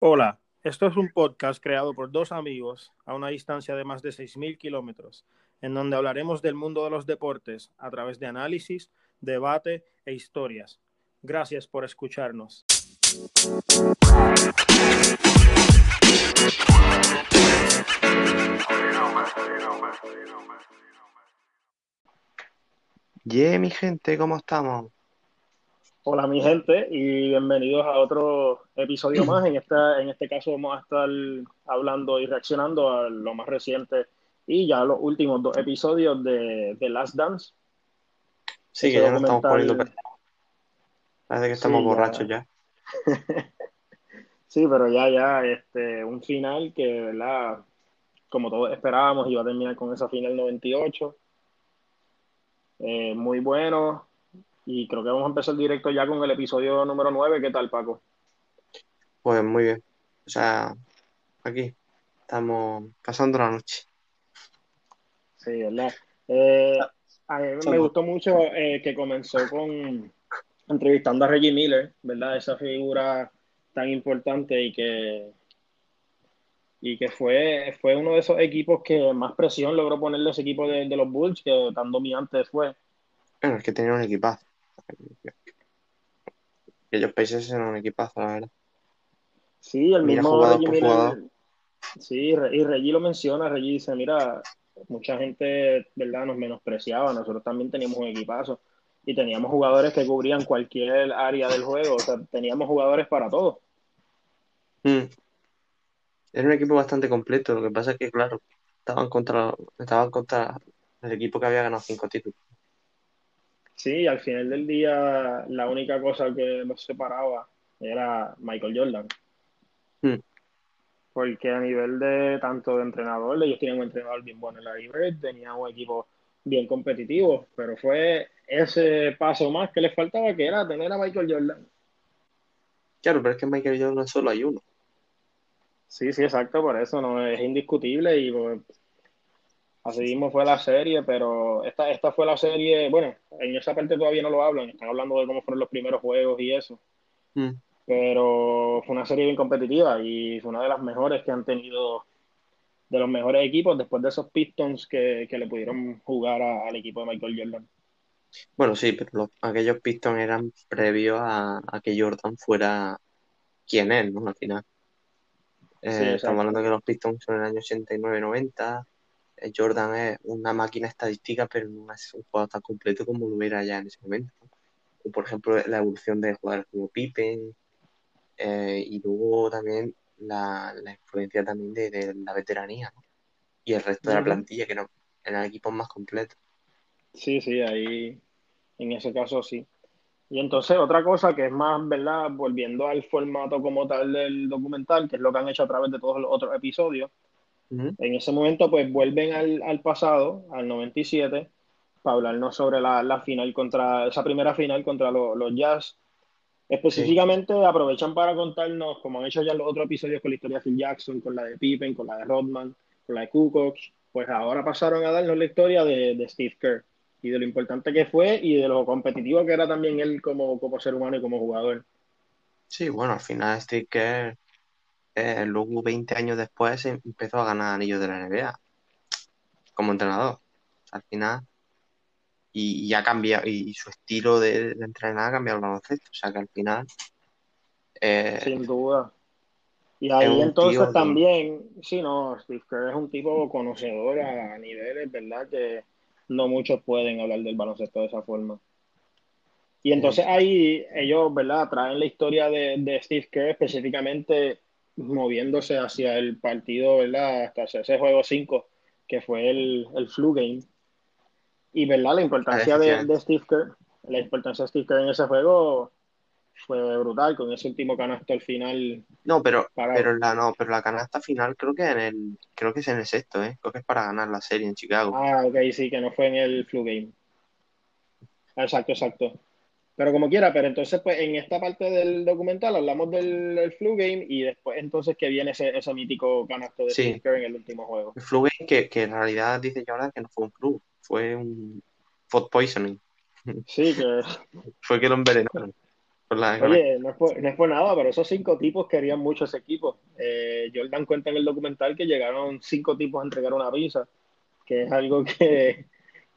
Hola, esto es un podcast creado por dos amigos a una distancia de más de 6.000 kilómetros, en donde hablaremos del mundo de los deportes a través de análisis, debate e historias. Gracias por escucharnos. Yeah, mi gente, ¿cómo estamos? Hola mi gente y bienvenidos a otro episodio más. En, esta, en este caso vamos a estar hablando y reaccionando a lo más reciente y ya los últimos dos episodios de, The Last Dance. Sí, que ya nos estamos poniendo... Parece que estamos borrachos ya. sí, pero ya, ya, este, un final que, ¿verdad? Como todos esperábamos, iba a terminar con esa final 98. Eh, muy bueno, y creo que vamos a empezar directo ya con el episodio número 9. ¿Qué tal, Paco? Pues muy bien. O sea, aquí estamos pasando la noche. Sí, ¿verdad? Eh, a mí me gustó mucho eh, que comenzó con entrevistando a Reggie Miller, ¿verdad? Esa figura tan importante y que y que fue, fue uno de esos equipos que más presión logró ponerle ese equipo de, de los Bulls, que tan dominante fue. Bueno, es que tenía un equipazo. Ellos Pacers eran un equipazo, la verdad. Sí, el mismo Reggie Miller. Sí, y Reggie lo menciona. Reggie dice: Mira, mucha gente, ¿verdad?, nos menospreciaba. Nosotros también teníamos un equipazo y teníamos jugadores que cubrían cualquier área del juego. O sea, teníamos jugadores para todo. Mm. Era un equipo bastante completo. Lo que pasa es que, claro, estaban contra, estaban contra el equipo que había ganado cinco títulos. Sí, al final del día la única cosa que los separaba era Michael Jordan. Hmm. Porque a nivel de tanto de entrenador, ellos tenían un entrenador bien bueno en la Bird, tenían un equipo bien competitivo, pero fue ese paso más que les faltaba, que era tener a Michael Jordan. Claro, pero es que Michael Jordan solo hay uno. Sí, sí, exacto, por eso no es indiscutible y pues, Así mismo fue la serie, pero esta, esta fue la serie, bueno, en esa parte todavía no lo hablan, están hablando de cómo fueron los primeros juegos y eso. Mm. Pero fue una serie bien competitiva y fue una de las mejores que han tenido, de los mejores equipos después de esos Pistons que, le pudieron jugar al equipo de Michael Jordan. Bueno, sí, pero aquellos Pistons eran previos a, que Jordan fuera quien es, ¿no? Al final. Eh, estamos hablando de que los Pistons son en el año 89-90 eh, Jordan es una máquina estadística, pero no es un jugador tan completo como lo era ya en ese momento. O, por ejemplo, la evolución de jugadores como Pippen, eh, y luego también la, influencia también de, la veteranía, Y el resto de la plantilla, que no, eran equipos más completos. Sí, sí, ahí, en ese caso sí. Y entonces otra cosa que es más, ¿verdad? Volviendo al formato como tal del documental, que es lo que han hecho a través de todos los otros episodios, en ese momento, pues vuelven al, pasado, al 97, para hablarnos sobre la, final contra, esa primera final contra los Jazz. Específicamente aprovechan para contarnos, como han hecho ya los otros episodios con la historia de Phil Jackson, con la de Pippen, con la de Rodman, con la de Kukoc, pues ahora pasaron a darnos la historia de, Steve Kerr y de lo importante que fue y de lo competitivo que era también él como, como ser humano y como jugador. Sí, bueno, al final Steve Kerr eh, luego 20 años después empezó a ganar anillos de la NBA como entrenador. Al final, y, ha cambiado, y, su estilo de, entrenar ha cambiado el baloncesto. O sea que al final. Eh, Sin duda. Y ahí entonces también, sí, no, Steve Kerr es un tipo conocedor a niveles, ¿verdad? Que no muchos pueden hablar del baloncesto de esa forma. Y entonces ahí ellos, ¿verdad? Traen la historia de, de Steve Kerr específicamente moviéndose hacia el partido, ¿verdad? Hasta ese juego 5, que fue el, el flu game. Y, ¿verdad? La importancia de, Steve Kerr, la importancia de Steve Kerr en ese juego fue brutal con ese último canasto al final. No, pero, pero la no, pero la canasta final creo que en el, creo que es en el sexto, ¿eh? Creo que es para ganar la serie en Chicago. Ah, ok, sí, que no fue en el flu game. Exacto, exacto. Pero como quiera, pero entonces pues en esta parte del documental hablamos del, flu game y después entonces que viene ese, ese mítico canasto de sí. en el último juego. El flu game que, que en realidad dice ahora que no fue un flu, fue un food poisoning. Sí, que... fue que lo envenenaron. Oye, no es, por, nada, pero esos cinco tipos querían mucho ese equipo. Eh, Jordan cuenta en el documental que llegaron cinco tipos a entregar una visa, que es algo que,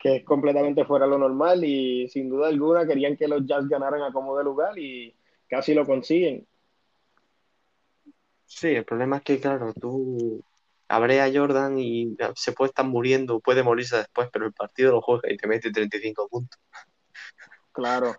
es completamente fuera de lo normal y sin duda alguna querían que los Jazz ganaran a como de lugar y casi lo consiguen. Sí, el problema es que, claro, tú abre a Jordan y se puede estar muriendo, puede morirse después, pero el partido lo juega y te mete 35 puntos. Claro.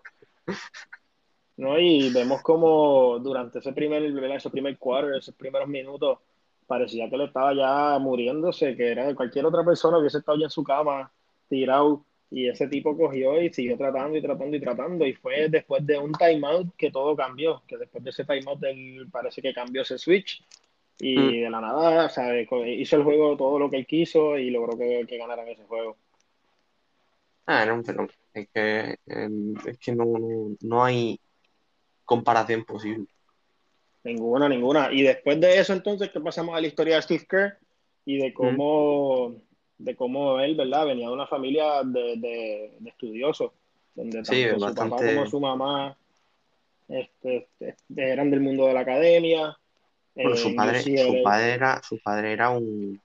¿no? Y vemos como durante ese primer, ese primer quarter, esos primeros minutos, parecía que le estaba ya muriéndose, que era de cualquier otra persona que hubiese estado ya en su cama, tirado, y ese tipo cogió y siguió tratando y tratando y tratando, y fue después de un timeout que todo cambió, que después de ese timeout él parece que cambió ese switch, y mm. de la nada, hizo el juego todo lo que él quiso y logró que, que ganaran ese juego. Ah, un fenómeno. Es que, em, es que no, no hay comparación posible. Ninguna, ninguna. Y después de eso, entonces, que pasamos a la historia de Steve Kerr y de cómo, de cómo él, ¿verdad? Venía de una familia de, de, estudiosos, donde tanto su papá como su mamá este, este, eran del mundo de la academia. Bueno, su, padre, su, padre era, su padre era un,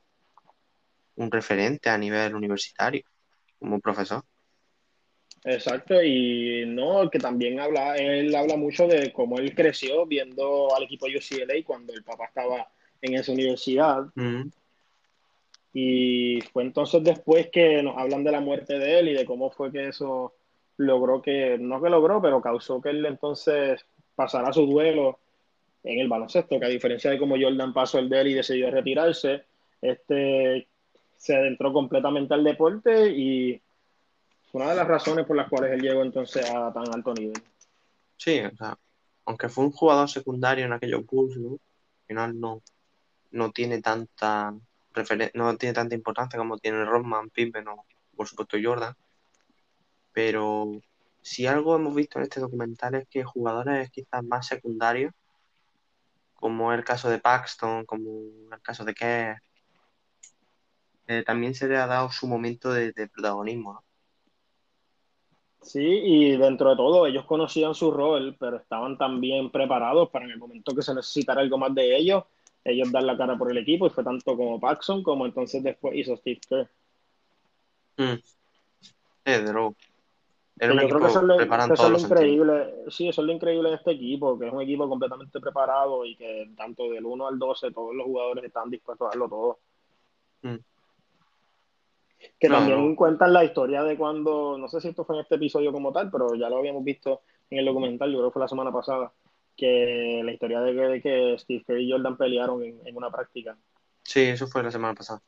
un referente a nivel universitario, como profesor. Exacto, y no, que también habla, él habla mucho de cómo él creció viendo al equipo UCLA cuando el papá estaba en esa universidad. Y fue entonces después que nos hablan de la muerte de él y de cómo fue que eso logró que, no que logró, pero causó que él entonces pasara su duelo en el baloncesto, que a diferencia de cómo Jordan pasó el de él y decidió retirarse, este se adentró completamente al deporte y una de las razones por las cuales él llegó entonces a tan alto nivel. Sí, o sea, aunque fue un jugador secundario en aquellos Bulls, al final no, no tiene tanta no tiene tanta importancia como tiene Rodman, Pippen o por supuesto Jordan. Pero si algo hemos visto en este documental es que jugadores quizás más secundarios, como el caso de Paxton, como el caso de Kerr, eh, también se le ha dado su momento de, de protagonismo. ¿no? Sí, y dentro de todo, ellos conocían su rol, pero estaban también preparados para en el momento que se necesitara algo más de ellos, ellos dar la cara por el equipo, y fue tanto como Paxson como entonces después hizo Steve Kerr. Mm. Eh, yo creo que eso es lo, increíble, sí, eso es lo increíble de este equipo, que es un equipo completamente preparado y que tanto del 1 al 12 todos los jugadores están dispuestos a darlo todo. Mm. Que también cuentan la historia de cuando, no sé si esto fue en este episodio como tal, pero ya lo habíamos visto en el documental, yo creo que fue la semana pasada, que la historia de que, Steve Kerr y Jordan pelearon en, una práctica. Sí, eso fue la semana pasada.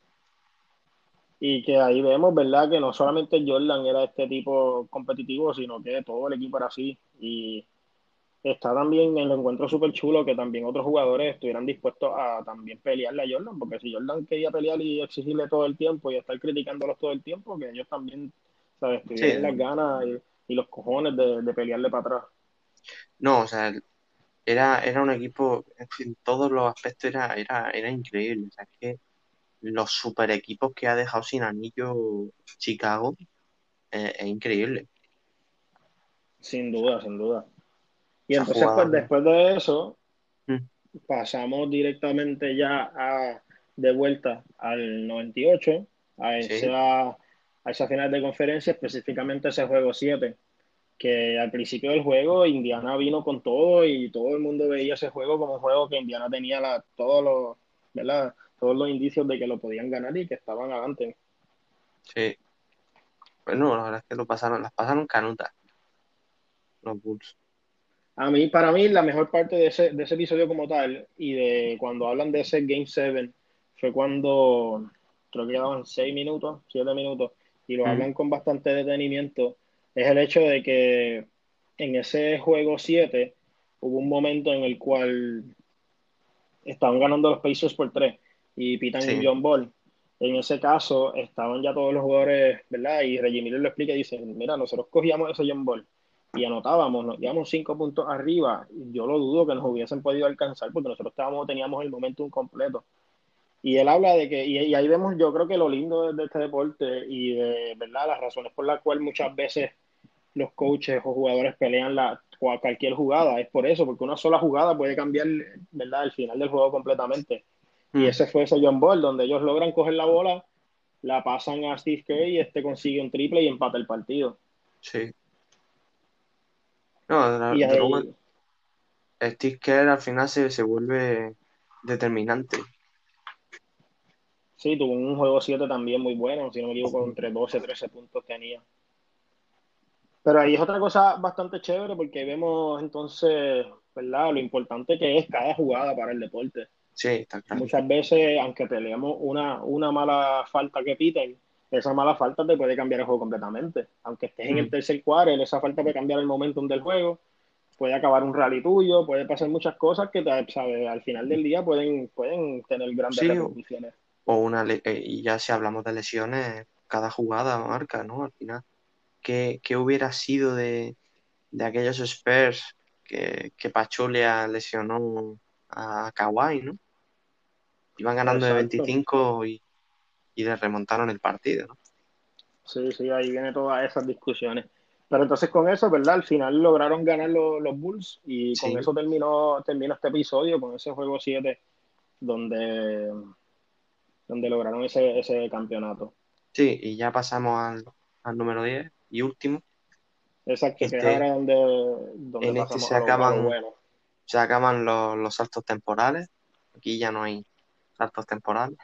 Y que ahí vemos, ¿verdad? Que no solamente Jordan era este tipo competitivo, sino que todo el equipo era así. Y está también en el encuentro súper chulo que también otros jugadores estuvieran dispuestos a también pelearle a Jordan, porque si Jordan quería pelear y exigirle todo el tiempo y estar criticándolos todo el tiempo, que ellos también, ¿sabes? Tuvieran las ganas y, los cojones de, pelearle para atrás. No, o sea, era, era un equipo, en todos los aspectos era, era, era increíble. O sea, es que los super equipos que ha dejado sin anillo Chicago eh, es increíble. Sin duda, sin duda. Y entonces, pues después de eso, mm. pasamos directamente ya a, de vuelta al 98, a esa, a esa final de conferencia, específicamente ese juego 7, que al principio del juego Indiana vino con todo y todo el mundo veía ese juego como un juego que Indiana tenía la, todos los, ¿verdad? todos los indicios de que lo podían ganar y que estaban adelante. Sí. Bueno, la verdad es que lo pasaron, las pasaron canutas los Bulls. A mí, para mí, la mejor parte de ese, de ese episodio como tal y de cuando hablan de ese Game 7 fue cuando creo que quedaban 6 minutos, 7 minutos, y lo hablan con bastante detenimiento, es el hecho de que en ese juego 7 hubo un momento en el cual estaban ganando los Pacers por 3 y pitan un John Ball. En ese caso estaban ya todos los jugadores, ¿verdad? Y Reggie Miller lo explica y dice, mira, nosotros cogíamos ese John Ball y anotábamos, nos íbamos cinco puntos arriba, yo lo dudo que nos hubiesen podido alcanzar porque nosotros estábamos, teníamos el momento completo. Y él habla de que, y, ahí vemos yo creo que lo lindo de, este deporte y de verdad las razones por las cuales muchas veces los coaches o jugadores pelean la, cualquier jugada. Es por eso, porque una sola jugada puede cambiar, ¿verdad?, el final del juego completamente. Y hmm. ese fue ese John Ball, donde ellos logran coger la bola, la pasan a Steve Kerr y este consigue un triple y empata el partido. Sí. No, Steve Kerr al final se, se vuelve determinante. Sí, tuvo un juego 7 también muy bueno, si no me equivoco, entre 12 y 13 puntos tenía. Pero ahí es otra cosa bastante chévere porque vemos entonces, ¿verdad? Lo importante que es cada jugada para el deporte. Sí, está claro. Muchas veces, aunque peleemos una, una mala falta que piten, esa mala falta te puede cambiar el juego completamente. Aunque estés en el mm. tercer cuarto, esa falta puede cambiar el momentum del juego, puede acabar un rally tuyo, puede pasar muchas cosas que, ¿sabes? Al final del día pueden, pueden tener grandes repercusiones o una eh, y ya si hablamos de lesiones, cada jugada marca, ¿no? Al final, ¿qué, hubiera sido de, aquellos Spurs que, que Pachulia lesionó a Kawhi, ¿no? Iban ganando de 25 y, y le remontaron el partido, ¿no? Sí, sí, ahí viene todas esas discusiones. Pero entonces con eso, ¿verdad? Al final lograron ganar los, Bulls y con eso terminó, terminó este episodio, con ese juego 7, donde donde lograron ese, ese campeonato. Sí, y ya pasamos al, al número 10 y último. Exacto, que es este, ahora donde, donde en este se acaban, se acaban los, los saltos temporales. Aquí ya no hay saltos temporales.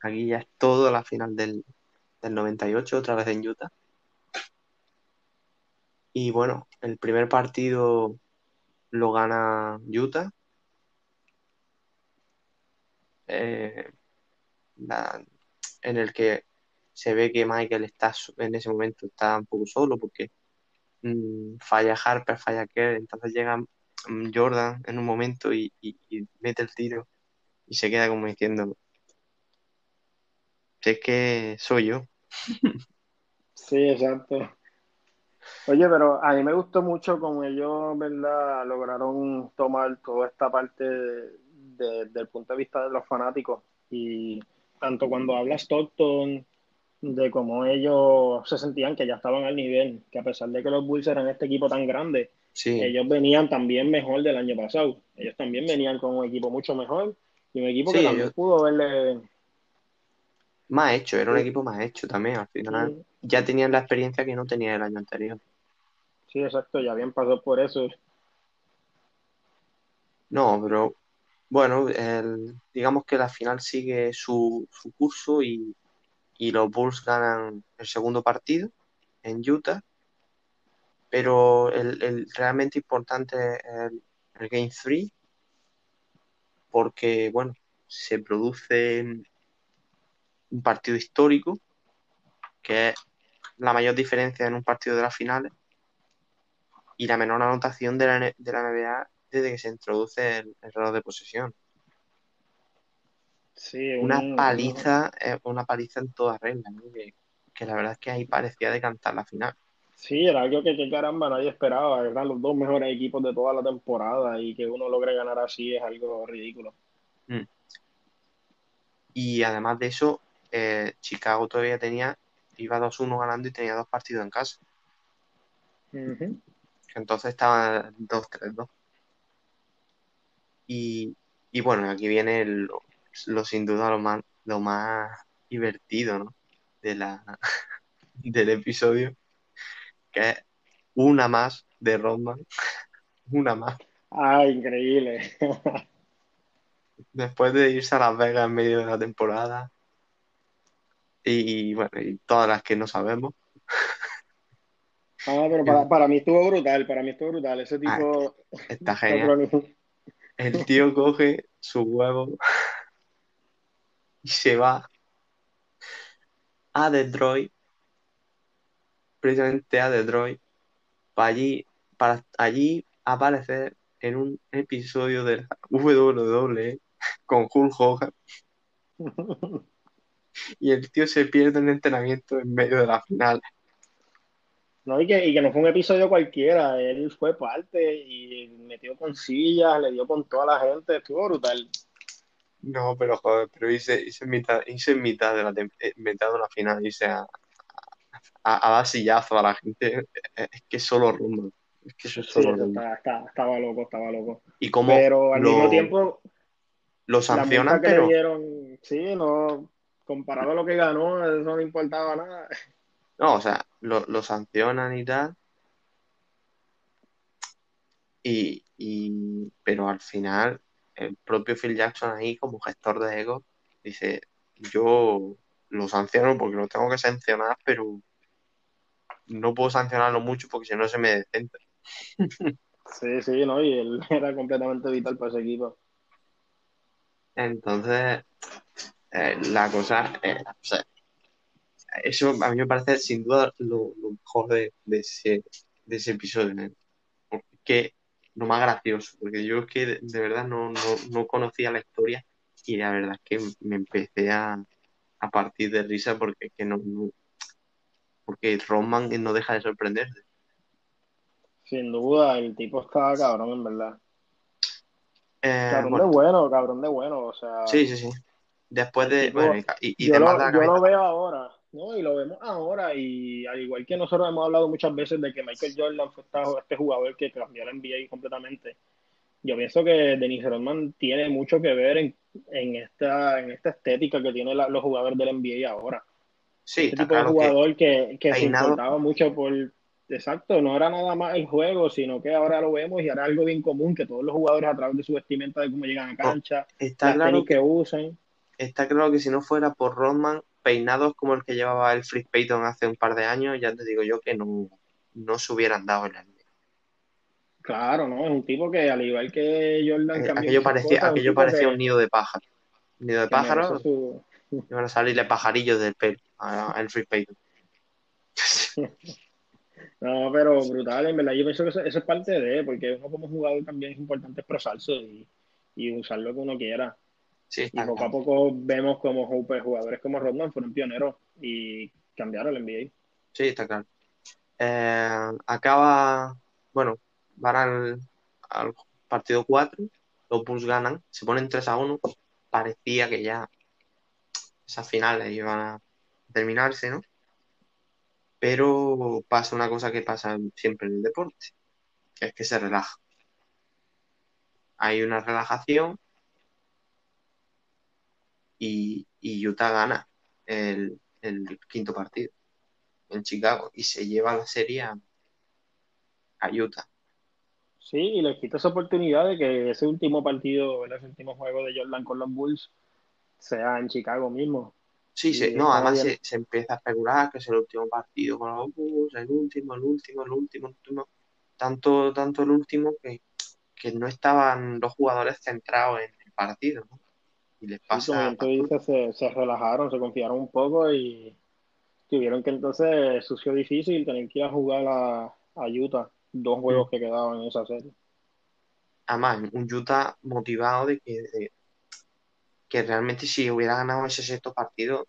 Aquí ya es todo la final del, del 98, otra vez en Utah. Y bueno, el primer partido lo gana Utah eh, en el que se ve que Michael está en ese momento está un poco solo porque mm, falla Harper, falla Kerr, entonces llega mm, Jordan en un momento y, mete el tiro y se queda como diciendo, sé que soy yo. Sí, exacto. Oye, pero a mí me gustó mucho como ellos, ¿verdad? Lograron tomar toda esta parte desde el punto de vista de los fanáticos. Y tanto cuando habla Stockton de cómo ellos se sentían que ya estaban al nivel, que a pesar de que los Bulls eran este equipo tan grande, ellos venían también mejor del año pasado. Ellos también venían con un equipo mucho mejor y un equipo que también pudo verle. Más hecho, era un equipo más hecho también. Al final ya tenían la experiencia que no tenía el año anterior. Sí, exacto, ya habían pasado por eso. No, pero bueno, digamos que la final sigue su, curso y, los Bulls ganan el segundo partido en Utah, pero el, realmente importante es el, Game 3, porque, bueno, se produce un partido histórico, que es la mayor diferencia en un partido de las finales y la menor anotación de la, de la NBA de que se introduce el, reloj de posesión. Sí, una paliza, eh, una paliza en toda regla, que, la verdad es que ahí parecía de cantar la final. Sí, era algo que, caramba nadie esperaba, eran los dos mejores equipos de toda la temporada y que uno logre ganar así es algo ridículo. Mm. Y además de eso, eh, Chicago todavía tenía, iba 2-1 ganando y tenía dos partidos en casa. Entonces estaba 2-3-2. Y, bueno, aquí viene lo, sin duda lo más, lo más divertido, ¿no? De la, del episodio, que es una más de Rodman. una más. Ah, increíble. Después de irse a Las Vegas en medio de la temporada. Y bueno, y todas las que no sabemos. Ah, pero para, para mí estuvo brutal, para mí estuvo brutal. Ese ah, tipo. está genial el tío coge su huevo y se va a Detroit, precisamente a Detroit, para allí, para allí aparecer en un episodio de la WWE con Hulk Hogan. y el tío se pierde en entrenamiento en medio de la final. No, y que, y que no fue un episodio cualquiera, él fue parte y metió con sillas, le dio con toda la gente, estuvo brutal. No, pero joder, pero hice, hice, mitad, hice mitad de la eh, mitad de la final, hice a, a, dar sillazo a la gente. Es que solo rumbo. Es que eso es solo estaba loco, estaba loco. Y como pero al mismo tiempo. Lo sancionan, pero. sí, no. Comparado a lo que ganó, eso no le importaba nada. No, o sea, lo, lo sancionan y tal. Y, y, pero al final, el propio Phil Jackson ahí, como gestor de ego, dice: Yo lo sanciono porque lo tengo que sancionar, pero no puedo sancionarlo mucho porque si no se me descentra. Sí, sí, ¿no? Y él era completamente vital para ese equipo. Entonces, eh, la cosa, eh, o sea, eso a mí me parece sin duda lo, mejor de, ese, de ese episodio. ¿eh? Que lo más gracioso, porque yo es que de, verdad no, conocía la historia y la verdad es que me empecé a, a partir de risa porque que no, porque Roman no deja de sorprenderte. Sin duda, el tipo está cabrón, en verdad. Eh, cabrón de bueno, cabrón de bueno, o sea. Sí, sí, sí. Después de. y, yo, lo, veo ahora, ¿no? Y lo vemos ahora, y al igual que nosotros hemos hablado muchas veces de que Michael Jordan fue este jugador que cambió la NBA completamente. Yo pienso que Dennis Rodman tiene mucho que ver en, esta, en esta estética que tienen los jugadores del NBA ahora. Sí, este tipo de jugador que, que, se importaba mucho por, exacto, no era nada más el juego, sino que ahora lo vemos y era algo bien común que todos los jugadores a través de su vestimenta, de cómo llegan a oh, cancha, está claro que, usan. Está claro que si no fuera por Rodman, peinados como el que llevaba el Free Payton hace un par de años, ya te digo yo que no, no se hubieran dado el año. Claro, ¿no? Es un tipo que al igual que Jordan eh, aquello parecía, aquello un parecía un nido de pájaro. Un nido de pájaro. Y van a salirle pajarillos del pelo al Free Payton. No, pero brutal, en verdad. Yo pienso que eso, es parte de, porque uno como jugador también es importante expresarse y, y usar lo que uno quiera. Sí, y poco a poco vemos como jugadores como Rodman fueron pioneros y cambiaron el NBA. Sí, está claro. Eh, acaba, bueno, van al, al partido 4, los Bulls ganan, se ponen 3 a 1. Parecía que ya esas finales iban a terminarse, ¿no? Pero pasa una cosa que pasa siempre en el deporte, que es que se relaja. Hay una relajación y, Utah gana el, quinto partido en Chicago y se lleva la serie a, Utah. Sí, y le quita esa oportunidad de que ese último partido, el último juego de Jordan con los Bulls, sea en Chicago mismo. Sí, sí, no, además se, empieza a especular que es el último partido con los Bulls, el último, el último, el último, el último. Tanto, tanto el último que, no estaban los jugadores centrados en el partido, ¿no? Y les pasa. se, relajaron, se confiaron un poco y tuvieron que entonces sucio difícil tener que ir a jugar a, Utah, dos juegos mm. que quedaban en esa serie. Además, un Utah motivado de que, que realmente si hubiera ganado ese sexto partido.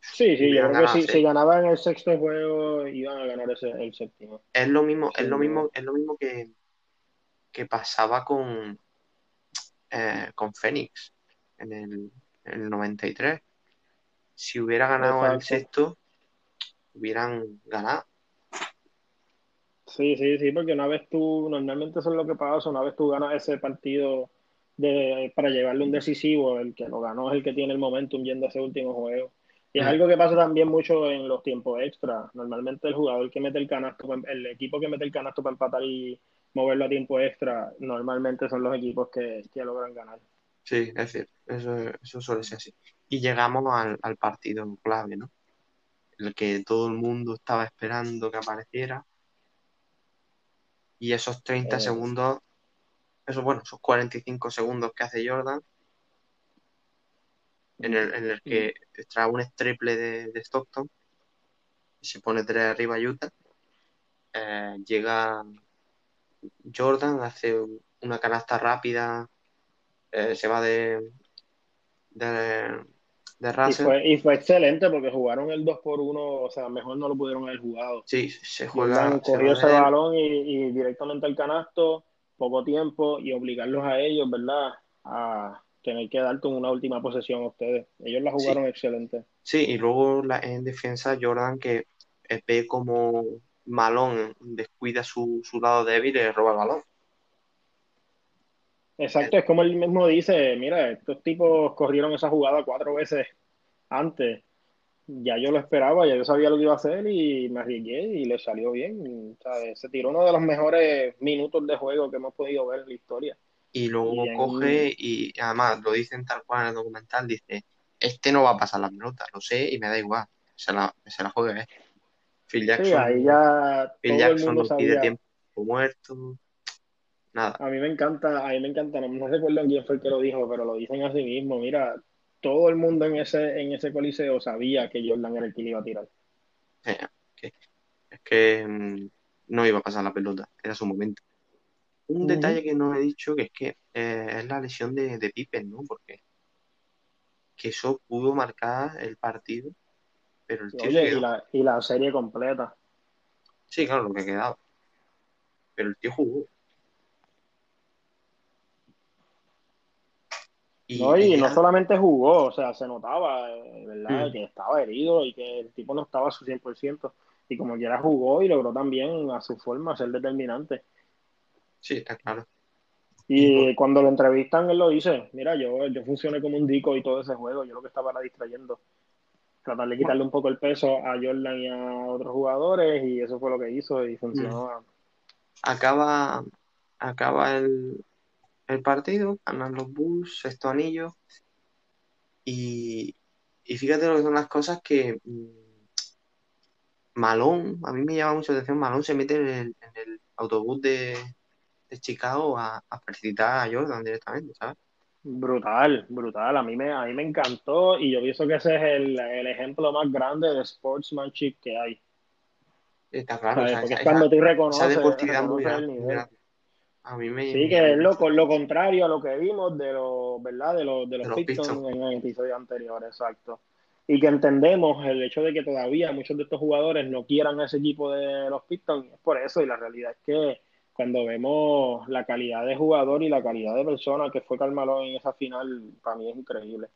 Sí, sí, yo creo que si, ganaban el sexto juego iban a ganar ese, el séptimo. Es lo mismo, es lo mismo, es lo mismo que, que pasaba con, eh, con Fénix en el, en el 93. Si hubiera ganado el sexto, hubieran ganado. Sí, sí, sí, porque una vez tú, normalmente eso es lo que pasa, una vez tú ganas ese partido para llevarle un decisivo, el que lo ganó es el que tiene el momentum yendo a ese último juego. Y es algo que pasa también mucho en los tiempos extra. Normalmente el jugador que mete el canasto, el equipo que mete el canasto para empatar y moverlo a tiempo extra, normalmente son los equipos que, logran ganar. Sí, es decir, eso, eso suele ser así. Y llegamos al, partido clave, ¿no? El que todo el mundo estaba esperando que apareciera. Y esos 30 eh, segundos eso bueno, esos 45 segundos que hace Jordan, en el, en el que extrae un triple de, Stockton y se pone tres arriba Utah, eh, llega Jordan, hace una canasta rápida, eh, se va de, de, de Y fue, excelente porque jugaron el 2 por 1 o sea, mejor no lo pudieron haber jugado. Sí, se juega. corrió ese balón y, directamente al canasto poco tiempo y obligarlos a ellos, ¿verdad? A, tener que dar con una última posesión a ustedes. Ellos la jugaron excelente. Sí, y luego la, en defensa Jordan que ve como Malón descuida su, su lado débil y le roba el balón. Exacto, es como él mismo dice, mira, estos tipos corrieron esa jugada cuatro veces antes. Ya yo lo esperaba, ya yo sabía lo que iba a hacer y me arriesgué y le salió bien. Se tiró uno de los mejores minutos de juego que hemos podido ver en la historia. Y luego coge y además lo dicen tal cual en el documental, dice, este no va a pasar la pelota, lo sé y me da igual, se la, se la juegue. ¿eh? Phil Jackson, ahí ya Phil Jackson no pide tiempo muerto. Nada. A mí me encanta, a mí me encanta, no, recuerdo quién fue el que lo dijo, pero lo dicen así mismo, mira, todo el mundo en ese, en ese coliseo sabía que Jordan era el que le iba a tirar. es que mm, no iba a pasar la pelota, era su momento. Un detalle que no he dicho que es que eh, es la lesión de, de Pippen, ¿no? Porque que eso pudo marcar el partido, pero el tío y, la, y la serie completa. Sí, claro, lo que quedaba. Pero el tío jugó. Y, no, y, no solamente jugó, o sea, se notaba, eh, ¿verdad? Mm. Que estaba herido y que el tipo no estaba a su 100%. Y como quiera jugó y logró también a su forma ser determinante. Sí, está claro. Y cuando lo entrevistan, él lo dice, mira, yo, yo funcioné como un dico y todo ese juego, yo lo que estaba era distrayendo. Tratar de quitarle un poco el peso a Jordan y a otros jugadores y eso fue lo que hizo y funcionó. Mm. Acaba, acaba el, el partido, ganan los Bulls, sexto anillo. Y, y fíjate lo que son las cosas que mm, Malón, a mí me llama mucho la atención, Malón se mete en el, autobús de, Chicago a, felicitar a Jordan directamente, ¿sabes? Brutal, brutal. A mí me, a mí me encantó y yo pienso que ese es el, ejemplo más grande de sportsmanship que hay. Está claro. Porque es cuando tú reconoces, el nivel. A mí me, sí, que es lo, lo contrario a lo que vimos de, los ¿verdad? de, los, de los, Pistons, en el episodio anterior, exacto. Y que entendemos el hecho de que todavía muchos de estos jugadores no quieran ese equipo de los Pistons, es por eso, y la realidad es que cuando vemos la calidad de jugador y la calidad de persona que fue Carmelo en esa final, para mí es increíble.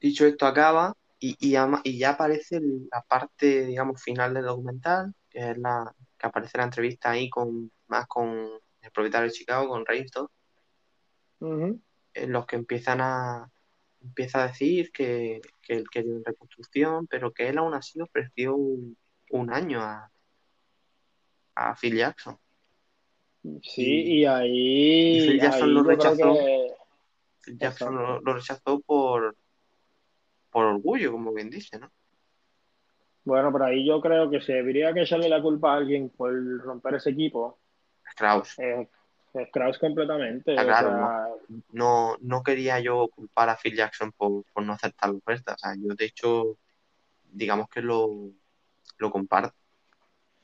Dicho esto, acaba y, y, y ya aparece la parte, digamos, final del documental, que es la, que aparece la entrevista ahí con más con el propietario de Chicago, con Reinston, en los que empiezan a empieza a decir que, que él quería una reconstrucción, pero que él aún así ofreció un, un año a, a Phil Jackson. Sí, y, ahí. Phil Jackson, lo, rechazó, Phil Jackson lo, lo, rechazó por, por orgullo, como bien dice, ¿no? Bueno, por ahí yo creo que si debería que echarle la culpa a alguien por romper ese equipo. Strauss. Es, Strauss completamente. claro, no, no, quería yo culpar a Phil Jackson por, no aceptar la oferta. O sea, yo de hecho, digamos que lo, lo comparto.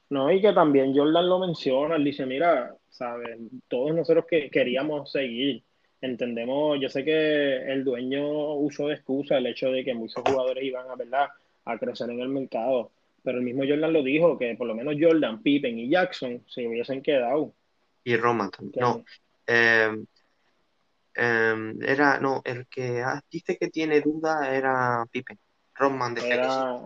No, y que también Jordan lo menciona, él dice, mira, ¿sabes? Todos nosotros que queríamos seguir, entendemos, yo sé que el dueño usó de excusa el hecho de que muchos jugadores iban a, ¿verdad? a crecer en el mercado. Pero el mismo Jordan lo dijo, que por lo menos Jordan, Pippen y Jackson se hubiesen quedado. Y Roma también. No. Em, em, era, no, el que dice que tiene duda era Pippen. Roman de era,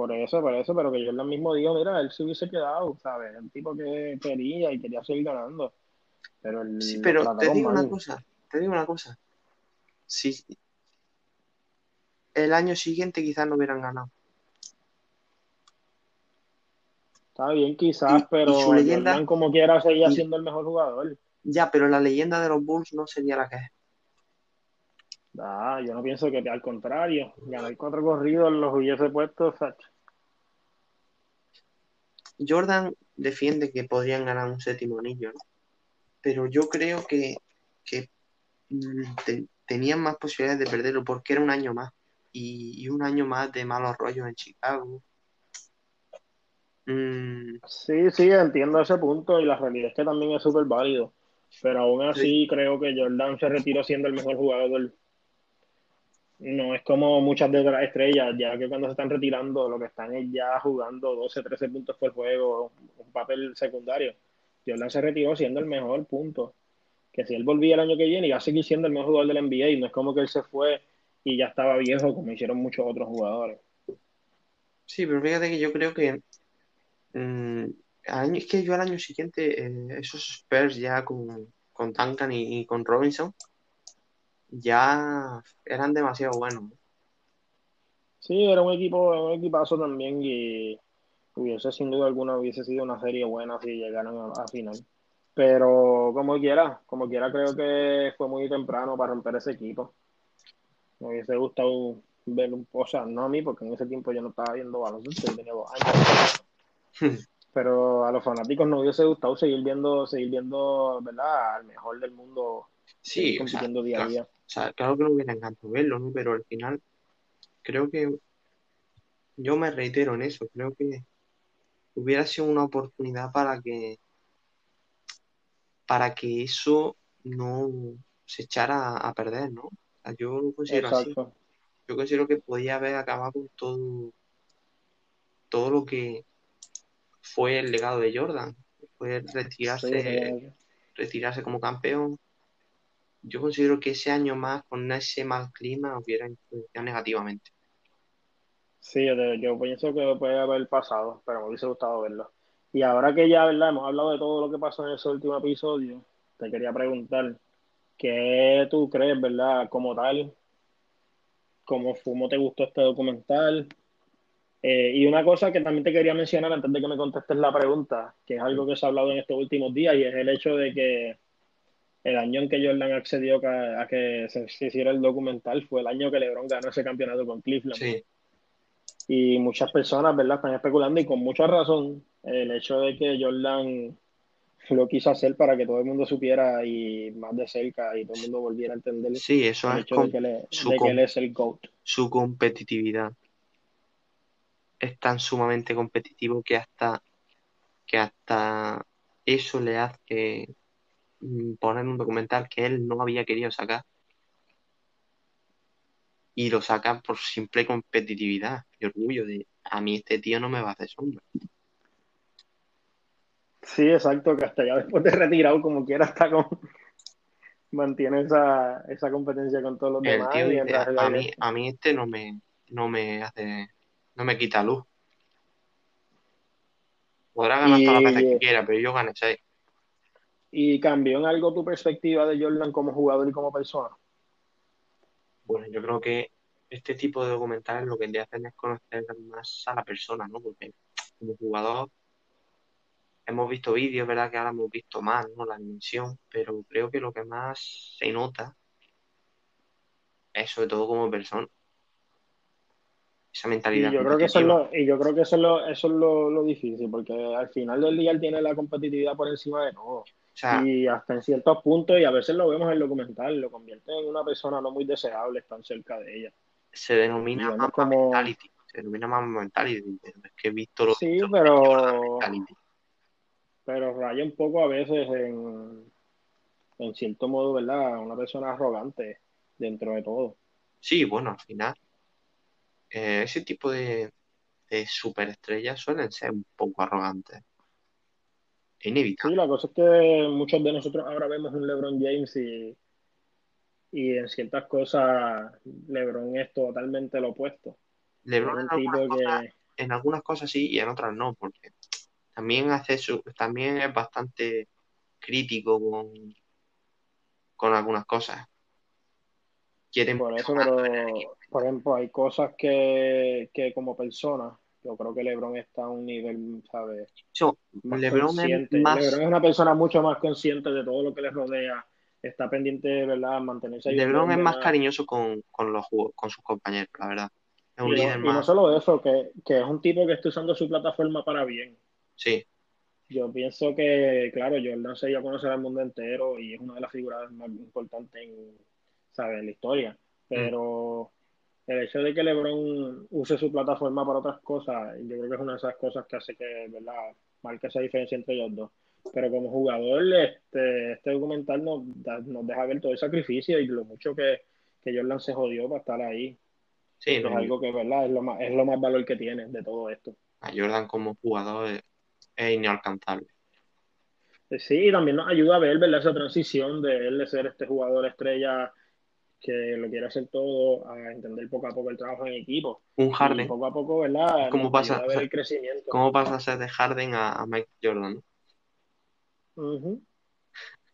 Por eso, por eso, pero que Jordan mismo dijo, mira, él se hubiese quedado, ¿sabes? El tipo que quería y quería seguir ganando. Pero sí, pero te digo una cosa, te digo una cosa. Sí, el año siguiente quizás no hubieran ganado. Está bien, quizás, pero su leyenda, como quiera seguía siendo el mejor jugador. Ya, pero la leyenda de los Bulls no sería la que es. Ah, yo no pienso que al contrario, ganar cuatro corridos los hubiese puesto Jordan defiende que podrían ganar un séptimo anillo, ¿no? pero yo creo que, que mm, tenían más posibilidades de perderlo porque era un año más y, un año más de malos rollos en Chicago. Mm. Sí, sí, entiendo ese punto y la realidad es que también es súper válido. Pero aún así creo que Jordan se retiró siendo el mejor jugador. No es como muchas de las estrellas, ya que cuando se están retirando lo que están es ya jugando 12, 13 puntos por juego, un papel secundario. Jordan se retiró siendo el mejor punto. que si él volvía el año que viene iba a seguir siendo el mejor jugador del NBA y no es como que él se fue y ya estaba viejo como hicieron muchos otros jugadores. Sí, pero fíjate que yo creo que mm, es que yo al año siguiente eh, esos Spurs ya con, con Duncan y, con Robinson ya eran demasiado buenos. Sí, era un equipo, un equipazo también y hubiese sin duda alguna hubiese sido una serie buena si llegaran a final. Pero como quiera, como quiera creo que fue muy temprano para romper ese equipo. Me hubiese gustado ver un o sea, no a mí, porque en ese tiempo yo no estaba viendo baloncesto, yo tenía dos años. pero a los fanáticos nos hubiese gustado seguir viendo, seguir viendo, ¿verdad? Al mejor del mundo sí, compitiendo día a día. O sea, claro que no hubiera encantado verlo, ¿no? Pero al final creo que yo me reitero en eso, creo que hubiera sido una oportunidad para que para que eso no se echara a perder, ¿no? yo lo considero así. Yo considero que podía haber acabado con todo, todo lo que fue el legado de Jordan. Fue retirarse, retirarse como campeón. Yo considero que ese año más, con ese mal clima, hubiera influenciado negativamente. Sí, yo, pienso que puede haber pasado, pero me hubiese gustado verlo. Y ahora que ya, ¿verdad? Hemos hablado de todo lo que pasó en ese último episodio, te quería preguntar, ¿qué tú crees, verdad? Como tal, ¿cómo, cómo te gustó este documental? Eh, y una cosa que también te quería mencionar antes de que me contestes la pregunta, que es algo que se ha hablado en estos últimos días, y es el hecho de que el año en que Jordan accedió a, que se, hiciera el documental fue el año que LeBron ganó ese campeonato con Cleveland. Sí. Y muchas personas, ¿verdad?, están especulando y con mucha razón el hecho de que Jordan lo quiso hacer para que todo el mundo supiera y más de cerca y todo el mundo volviera a entender sí, eso el es hecho de, que, él es el GOAT. Su competitividad es tan sumamente competitivo que hasta que hasta eso le hace poner un documental que él no había querido sacar y lo saca por simple competitividad y orgullo de a mí este tío no me va a hacer sombra. Sí, exacto, que hasta ya después de retirado, como quiera, está con mantiene esa, esa competencia con todos los demás. a, mí, a mí este no me, no me hace, no me quita luz. Podrá ganar todas las veces que quiera, pero yo gané seis. ¿Y cambió en algo tu perspectiva de Jordan como jugador y como persona? Bueno, yo creo que este tipo de documentales lo que te hacen es conocer más a la persona, ¿no? Porque como jugador hemos visto vídeos, ¿verdad? Que ahora hemos visto más, ¿no? La dimensión, pero creo que lo que más se nota es sobre todo como persona. Esa mentalidad. Y yo creo que eso es lo, y yo creo que eso es lo, eso es lo, difícil, porque al final del día él tiene la competitividad por encima de todo. Y hasta en ciertos puntos, y a veces lo vemos en el documental, lo convierte en una persona no muy deseable tan cerca de ella. Se denomina más mentality. Se denomina más mentality. Es que he visto lo Sí, pero pero raya un poco a veces en, en cierto modo, ¿verdad? Una persona arrogante dentro de todo. Sí, bueno, al final, eh, ese tipo de, de superestrellas suelen ser un poco arrogantes. Inevitable. Sí, la cosa es que muchos de nosotros ahora vemos un LeBron James y, y en ciertas cosas LeBron es totalmente lo opuesto. LeBron en, en algunas cosas sí y en otras no, porque también hace su, también es bastante crítico con, con algunas cosas. Quieren por eso, pero, por ejemplo, hay cosas que, que como persona, yo creo que LeBron está a un nivel, ¿sabes? LeBron, es más... LeBron es una persona mucho más consciente de todo lo que le rodea, está pendiente, ¿verdad?, mantenerse LeBron es más cariñoso con, con, los, con sus compañeros, la verdad. Es un y, líder no, y no solo eso, que, que es un tipo que está usando su plataforma para bien. Sí. Yo pienso que, claro, Jordan se dio a conocer al mundo entero y es una de las figuras más importantes en, ¿sabes? en la historia. Pero el hecho de que LeBron use su plataforma para otras cosas, yo creo que es una de esas cosas que hace que, ¿verdad?, marque esa diferencia entre ellos dos. Pero como jugador, este, este documental nos, nos deja ver todo el sacrificio y lo mucho que, que Jordan se jodió para estar ahí. Sí, es algo que, ¿verdad?, es lo, más, es lo más valor que tiene de todo esto. A Jordan como jugador es inalcanzable. Sí, y también nos ayuda a ver, ¿verdad? Esa transición de él de ser este jugador estrella que lo quiere hacer todo, a entender poco a poco el trabajo en equipo. Un Harden. Y poco a poco, ¿verdad? ¿Cómo pasa, a ver el crecimiento. ¿Cómo pasa a ser de Harden a, Mike Jordan?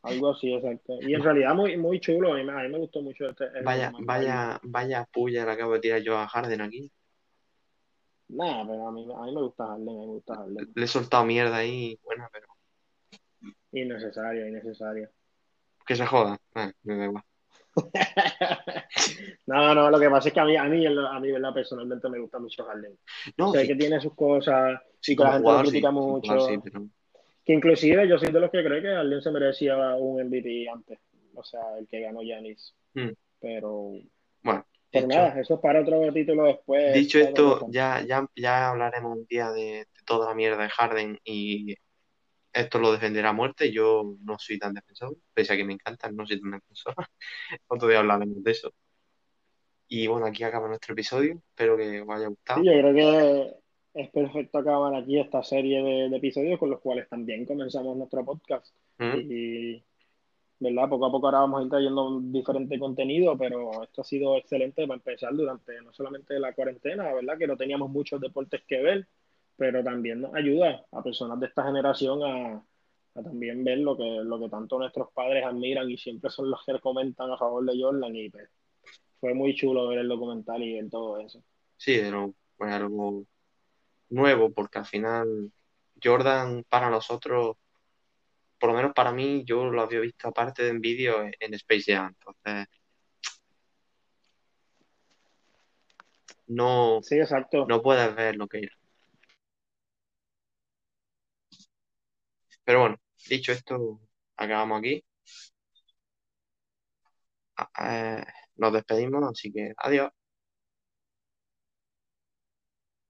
Algo así, exacto. Y en realidad muy, muy chulo, a mí, me gustó mucho este. vaya, vaya, vaya puya le acabo de tirar yo a Harden aquí. Nada, pero a mí, a mí me gusta Harden, me gusta Harden. Le he soltado mierda ahí, buena, pero... Innecesario, innecesario. Que se joda, eh, me da igual. no, no, lo que pasa es que a mí, a mí, a mí ¿verdad? personalmente me gusta mucho Harden. No, sé que tiene sus cosas, sí, que la gente lo critica mucho. Que inclusive yo soy de los que creo que Harden se merecía un MVP antes. O sea, el que ganó Yanis. Hmm. Pero. Bueno. Pero nada, eso es para otro título después. Dicho esto, ya, ya, ya hablaremos un día de, toda la mierda de Harden y esto lo defenderá a muerte. Yo no soy tan defensor, pese a que me encantan, no soy tan defensor. Otro día hablaremos de eso. Y bueno, aquí acaba nuestro episodio. Espero que os haya gustado. Sí, yo creo que es perfecto acabar aquí esta serie de, episodios con los cuales también comenzamos nuestro podcast. Y, ¿verdad? Poco a poco ahora vamos a ir trayendo diferente contenido, pero esto ha sido excelente para empezar durante no solamente la cuarentena, ¿verdad? Que no teníamos muchos deportes que ver, pero también nos ayuda a personas de esta generación a, también ver lo que, lo que tanto nuestros padres admiran y siempre son los que comentan a favor de Jordan y pues, fue muy chulo ver el documental y ver todo eso. Sí, pero fue algo nuevo porque al final Jordan para nosotros, por lo menos para mí, yo lo había visto aparte de en vídeo en Space Jam, entonces no, sí, exacto. no puedes ver lo que Pero bueno, dicho esto, acabamos aquí. Ah, eh, nos despedimos, así que adiós.